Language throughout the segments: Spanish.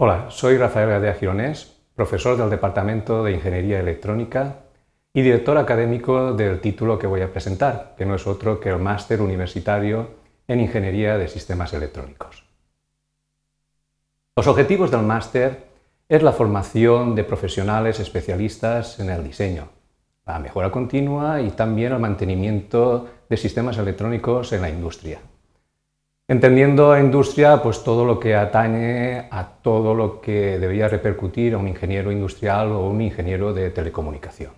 Hola, soy Rafael Gadea Gironés, profesor del Departamento de Ingeniería Electrónica y director académico del título que voy a presentar, que no es otro que el Máster Universitario en Ingeniería de Sistemas Electrónicos. Los objetivos del máster es la formación de profesionales especialistas en el diseño, la mejora continua y también el mantenimiento de sistemas electrónicos en la industria. Entendiendo a industria, pues todo lo que atañe a todo lo que debería repercutir a un ingeniero industrial o un ingeniero de telecomunicación.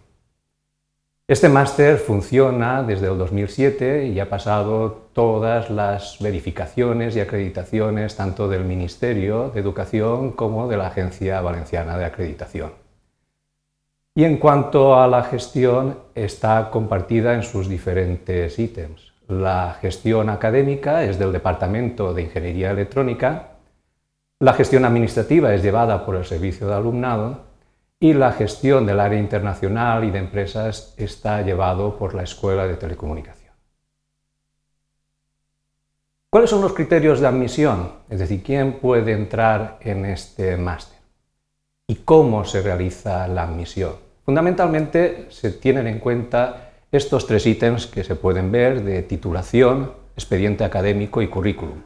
Este máster funciona desde el 2007 y ha pasado todas las verificaciones y acreditaciones tanto del Ministerio de Educación como de la Agencia Valenciana de Acreditación. Y en cuanto a la gestión, está compartida en sus diferentes ítems. La gestión académica es del Departamento de Ingeniería Electrónica, la gestión administrativa es llevada por el Servicio de Alumnado y la gestión del área internacional y de empresas está llevado por la Escuela de Telecomunicación. ¿Cuáles son los criterios de admisión? Es decir, ¿quién puede entrar en este máster? ¿Y cómo se realiza la admisión? Fundamentalmente se tienen en cuenta estos tres ítems que se pueden ver de titulación, expediente académico y currículum.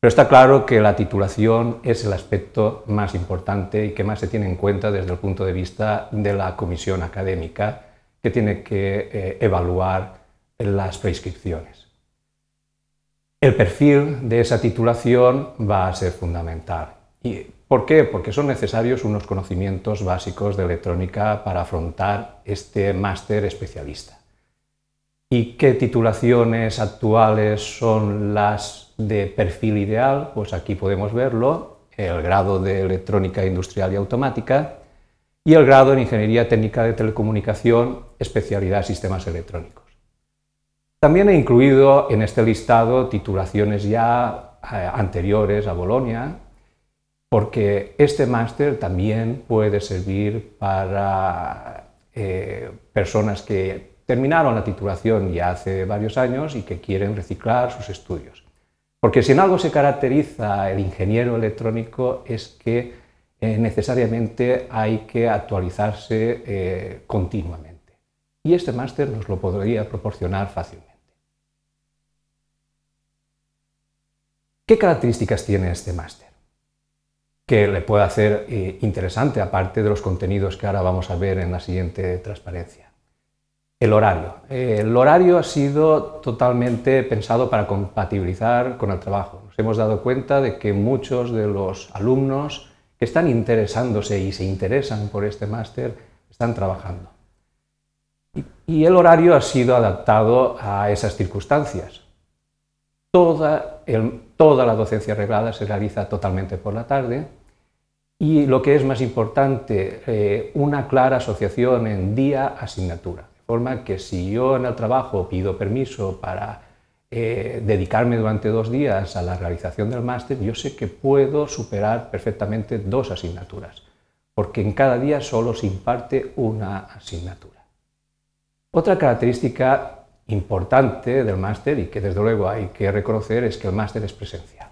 Pero está claro que la titulación es el aspecto más importante y que más se tiene en cuenta desde el punto de vista de la comisión académica que tiene que eh, evaluar las prescripciones. El perfil de esa titulación va a ser fundamental. ¿Y ¿Por qué? Porque son necesarios unos conocimientos básicos de electrónica para afrontar este máster especialista. ¿Y qué titulaciones actuales son las de perfil ideal? Pues aquí podemos verlo, el grado de electrónica industrial y automática y el grado en ingeniería técnica de telecomunicación, especialidad sistemas electrónicos. También he incluido en este listado titulaciones ya eh, anteriores a Bolonia, porque este máster también puede servir para eh, personas que terminaron la titulación ya hace varios años y que quieren reciclar sus estudios. Porque si en algo se caracteriza el ingeniero electrónico es que eh, necesariamente hay que actualizarse eh, continuamente. Y este máster nos lo podría proporcionar fácilmente. ¿Qué características tiene este máster? Que le puede hacer eh, interesante, aparte de los contenidos que ahora vamos a ver en la siguiente transparencia. El horario. El horario ha sido totalmente pensado para compatibilizar con el trabajo. Nos hemos dado cuenta de que muchos de los alumnos que están interesándose y se interesan por este máster están trabajando. Y, el horario ha sido adaptado a esas circunstancias. Toda, toda la docencia reglada se realiza totalmente por la tarde y lo que es más importante, eh, una clara asociación en día-asignatura forma que si yo en el trabajo pido permiso para eh, dedicarme durante dos días a la realización del máster, yo sé que puedo superar perfectamente dos asignaturas, porque en cada día solo se imparte una asignatura. Otra característica importante del máster y que desde luego hay que reconocer es que el máster es presencial.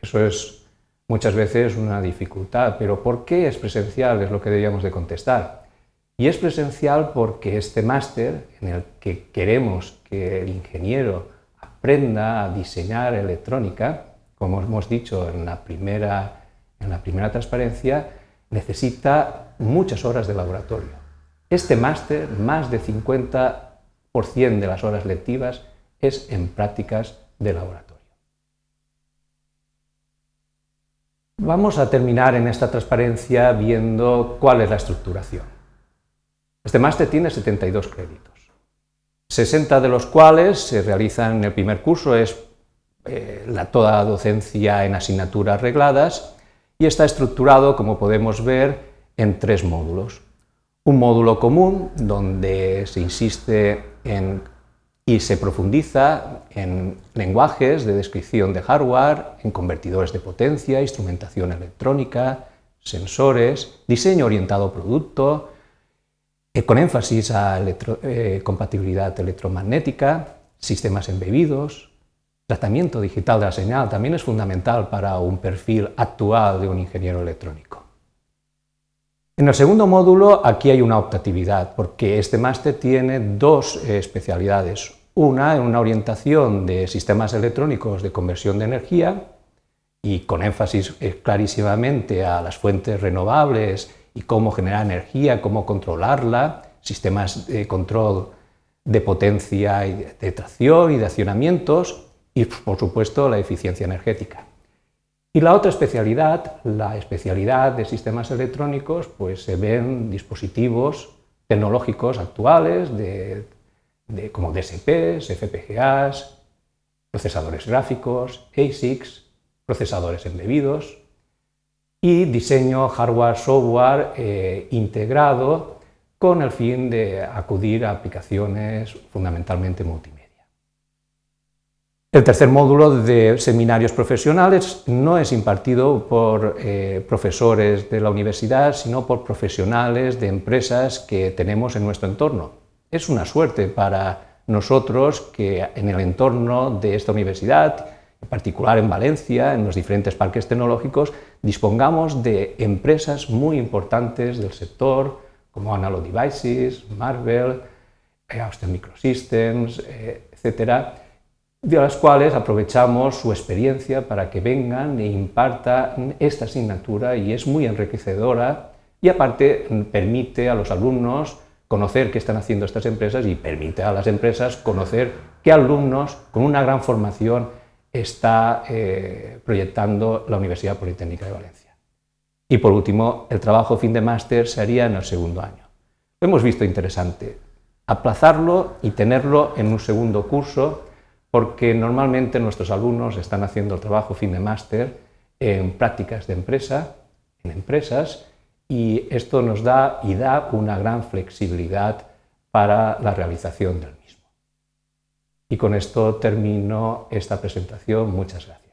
Eso es muchas veces una dificultad, pero ¿por qué es presencial? Es lo que deberíamos de contestar. Y es presencial porque este máster, en el que queremos que el ingeniero aprenda a diseñar electrónica, como hemos dicho en la primera, en la primera transparencia, necesita muchas horas de laboratorio. Este máster, más de 50% de las horas lectivas, es en prácticas de laboratorio. Vamos a terminar en esta transparencia viendo cuál es la estructuración. Este máster tiene 72 créditos, 60 de los cuales se realizan en el primer curso, es eh, la, toda docencia en asignaturas regladas, y está estructurado, como podemos ver, en tres módulos. Un módulo común, donde se insiste en y se profundiza en lenguajes de descripción de hardware, en convertidores de potencia, instrumentación electrónica, sensores, diseño orientado a producto, eh, con énfasis a eh, compatibilidad electromagnética, sistemas embebidos, tratamiento digital de la señal también es fundamental para un perfil actual de un ingeniero electrónico. En el segundo módulo aquí hay una optatividad, porque este máster tiene dos eh, especialidades. Una en una orientación de sistemas electrónicos de conversión de energía y con énfasis eh, clarísimamente a las fuentes renovables y cómo generar energía, cómo controlarla, sistemas de control de potencia y de tracción y de accionamientos y, por supuesto, la eficiencia energética. Y la otra especialidad, la especialidad de sistemas electrónicos, pues se ven dispositivos tecnológicos actuales como DSPs, FPGAs, procesadores gráficos, ASICs, procesadores embebidos y diseño hardware-software eh, integrado con el fin de acudir a aplicaciones fundamentalmente multimedia. El tercer módulo de seminarios profesionales no es impartido por eh, profesores de la universidad, sino por profesionales de empresas que tenemos en nuestro entorno. Es una suerte para nosotros que en el entorno de esta universidad, en particular en Valencia, en los diferentes parques tecnológicos, dispongamos de empresas muy importantes del sector, como Analog Devices, Marvel, eh, Austin Microsystems, eh, etcétera, de las cuales aprovechamos su experiencia para que vengan e impartan esta asignatura y es muy enriquecedora y aparte permite a los alumnos conocer qué están haciendo estas empresas y permite a las empresas conocer qué alumnos con una gran formación está eh, proyectando la Universidad Politécnica de Valencia. Y por último, el trabajo fin de máster se haría en el segundo año. Lo hemos visto interesante, aplazarlo y tenerlo en un segundo curso porque normalmente nuestros alumnos están haciendo el trabajo fin de máster en prácticas de empresa, en empresas, y esto nos da y da una gran flexibilidad para la realización del mismo. Y con esto termino esta presentación. Muchas gracias.